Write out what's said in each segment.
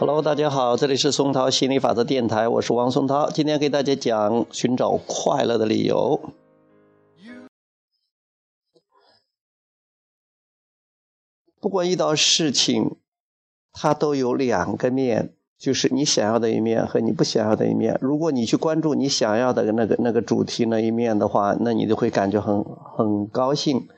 Hello，大家好，这里是松涛心理法则电台，我是王松涛，今天给大家讲寻找快乐的理由。不管遇到事情，它都有两个面，就是你想要的一面和你不想要的一面。如果你去关注你想要的那个那个主题那一面的话，那你就会感觉很很高兴。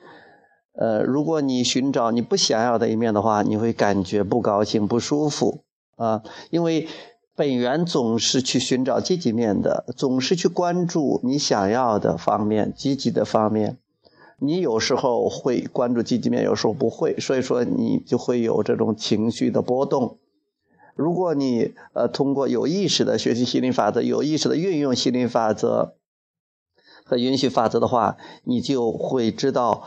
呃，如果你寻找你不想要的一面的话，你会感觉不高兴、不舒服。啊，因为本源总是去寻找积极面的，总是去关注你想要的方面、积极的方面。你有时候会关注积极面，有时候不会，所以说你就会有这种情绪的波动。如果你呃通过有意识的学习心理法则，有意识的运用心理法则和允许法则的话，你就会知道，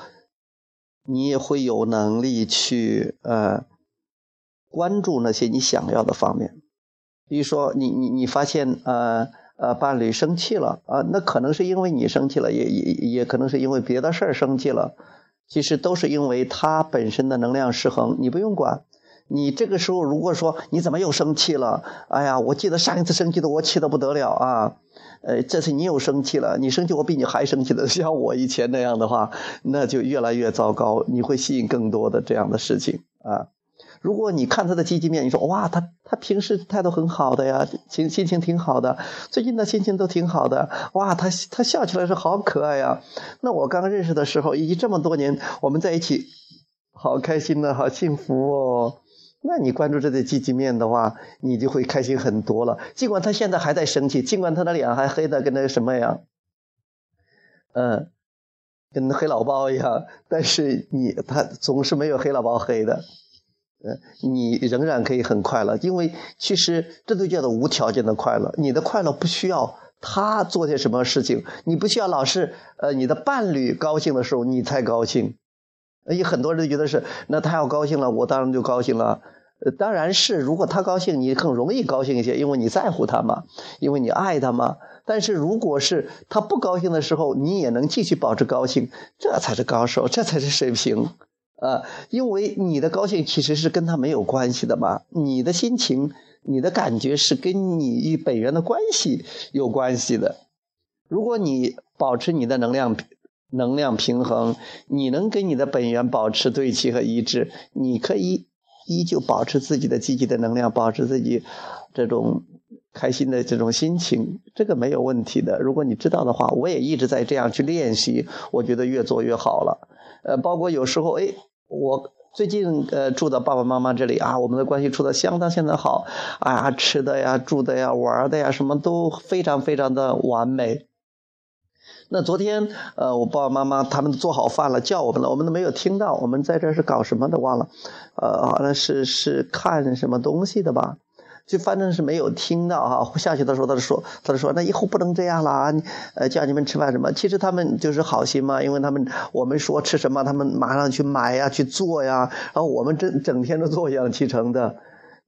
你也会有能力去呃。关注那些你想要的方面，比如说你你你发现呃呃伴侣生气了啊，那可能是因为你生气了，也也也可能是因为别的事儿生气了，其实都是因为他本身的能量失衡，你不用管。你这个时候如果说你怎么又生气了？哎呀，我记得上一次生气的我气得不得了啊！呃，这次你又生气了，你生气我比你还生气的，像我以前那样的话，那就越来越糟糕，你会吸引更多的这样的事情啊。如果你看他的积极面，你说哇，他他平时态度很好的呀，心心情挺好的，最近的心情都挺好的，哇，他他笑起来是好可爱呀。那我刚认识的时候，以及这么多年我们在一起，好开心的好幸福哦。那你关注这些积极面的话，你就会开心很多了。尽管他现在还在生气，尽管他的脸还黑的跟那个什么样，嗯，跟黑老包一样，但是你他总是没有黑老包黑的。呃，你仍然可以很快乐，因为其实这都叫做无条件的快乐。你的快乐不需要他做些什么事情，你不需要老是呃你的伴侣高兴的时候你才高兴。有很多人觉得是，那他要高兴了，我当然就高兴了。呃，当然是，如果他高兴，你更容易高兴一些，因为你在乎他嘛，因为你爱他嘛。但是如果是他不高兴的时候，你也能继续保持高兴，这才是高手，这才是水平。啊，因为你的高兴其实是跟他没有关系的嘛，你的心情、你的感觉是跟你与本源的关系有关系的。如果你保持你的能量能量平衡，你能跟你的本源保持对齐和一致，你可以依旧保持自己的积极的能量，保持自己这种开心的这种心情，这个没有问题的。如果你知道的话，我也一直在这样去练习，我觉得越做越好了。呃，包括有时候，哎，我最近呃住到爸爸妈妈这里啊，我们的关系处的相当相当好，啊，吃的呀、住的呀、玩的呀，什么都非常非常的完美。那昨天呃，我爸爸妈妈他们做好饭了，叫我们了，我们都没有听到，我们在这是搞什么的忘了，呃，好像是是看什么东西的吧。就反正是没有听到哈，下去的时候他就说，他就说那以后不能这样了，呃，叫你们吃饭什么？其实他们就是好心嘛，因为他们我们说吃什么，他们马上去买呀，去做呀，然后我们整整天都坐享其成的。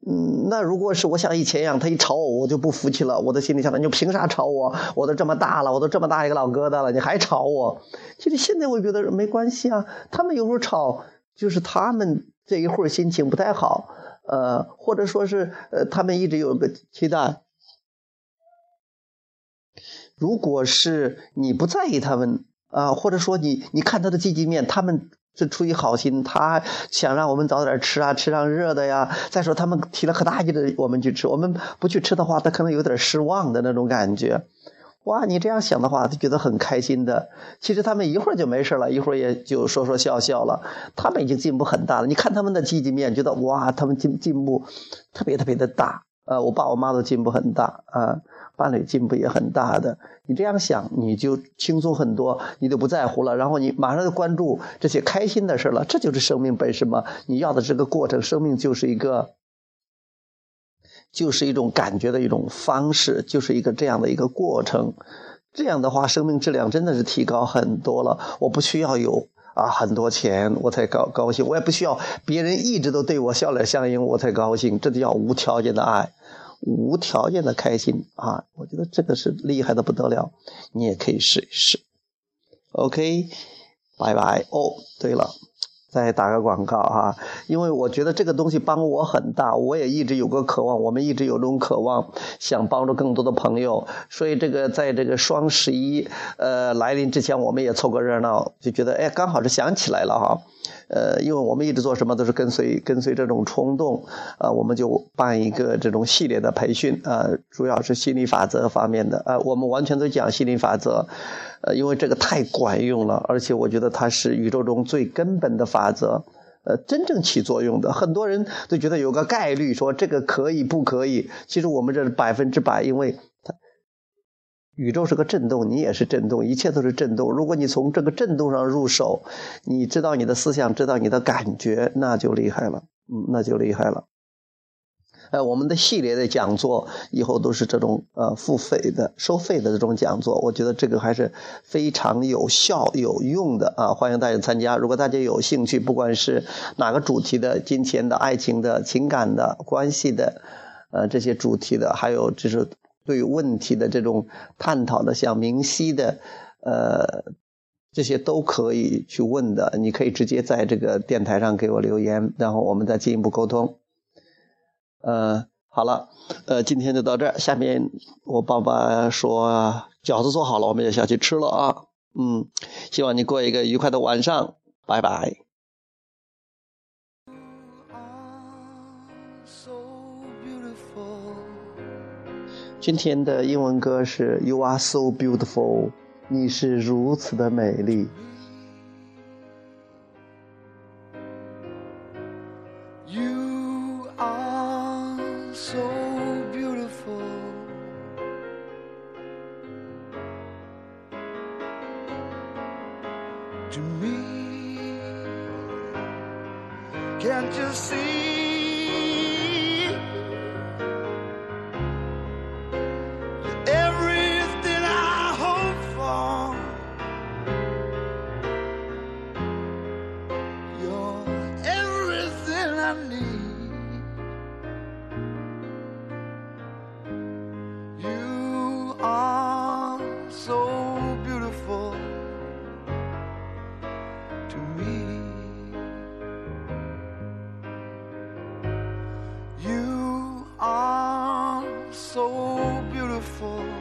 嗯，那如果是我像以前一样，他一吵我，我就不服气了，我的心里想，你凭啥吵我？我都这么大了，我都这么大一个老疙瘩了，你还吵我？其实现在我觉得没关系啊，他们有时候吵，就是他们这一会儿心情不太好。呃，或者说是，呃，他们一直有个期待。如果是你不在意他们啊，或者说你你看他的积极面，他们是出于好心，他想让我们早点吃啊，吃上热的呀。再说他们提了可大劲的我们去吃，我们不去吃的话，他可能有点失望的那种感觉。哇，你这样想的话，他觉得很开心的。其实他们一会儿就没事了，一会儿也就说说笑笑了。他们已经进步很大了。你看他们的积极面，觉得哇，他们进进步特别特别的大。呃，我爸我妈都进步很大啊，伴侣进步也很大的。你这样想，你就轻松很多，你就不在乎了。然后你马上就关注这些开心的事了。这就是生命本身嘛。你要的这个过程，生命就是一个。就是一种感觉的一种方式，就是一个这样的一个过程。这样的话，生命质量真的是提高很多了。我不需要有啊很多钱我才高高兴，我也不需要别人一直都对我笑脸相迎我才高兴。这就叫无条件的爱，无条件的开心啊！我觉得这个是厉害的不得了。你也可以试一试。OK，拜拜。哦，对了。再打个广告哈，因为我觉得这个东西帮我很大，我也一直有个渴望，我们一直有种渴望，想帮助更多的朋友，所以这个在这个双十一呃来临之前，我们也凑个热闹，就觉得哎，刚好是想起来了哈。呃，因为我们一直做什么都是跟随跟随这种冲动，啊，我们就办一个这种系列的培训啊，主要是心理法则方面的啊，我们完全都讲心理法则，呃，因为这个太管用了，而且我觉得它是宇宙中最根本的法则，呃，真正起作用的。很多人都觉得有个概率说这个可以不可以，其实我们这是百分之百，因为。宇宙是个震动，你也是震动，一切都是震动。如果你从这个震动上入手，你知道你的思想，知道你的感觉，那就厉害了，嗯，那就厉害了。呃，我们的系列的讲座以后都是这种呃付费的、收费的这种讲座，我觉得这个还是非常有效、有用的啊！欢迎大家参加。如果大家有兴趣，不管是哪个主题的、金钱的、爱情的、情感的、关系的，呃，这些主题的，还有就是。对问题的这种探讨的，像明晰的，呃，这些都可以去问的。你可以直接在这个电台上给我留言，然后我们再进一步沟通。呃，好了，呃，今天就到这儿。下面我爸爸说饺子做好了，我们也下去吃了啊。嗯，希望你过一个愉快的晚上，拜拜。今天的英文歌是 "You are so beautiful"，你是如此的美丽。Me, can't you see? so beautiful.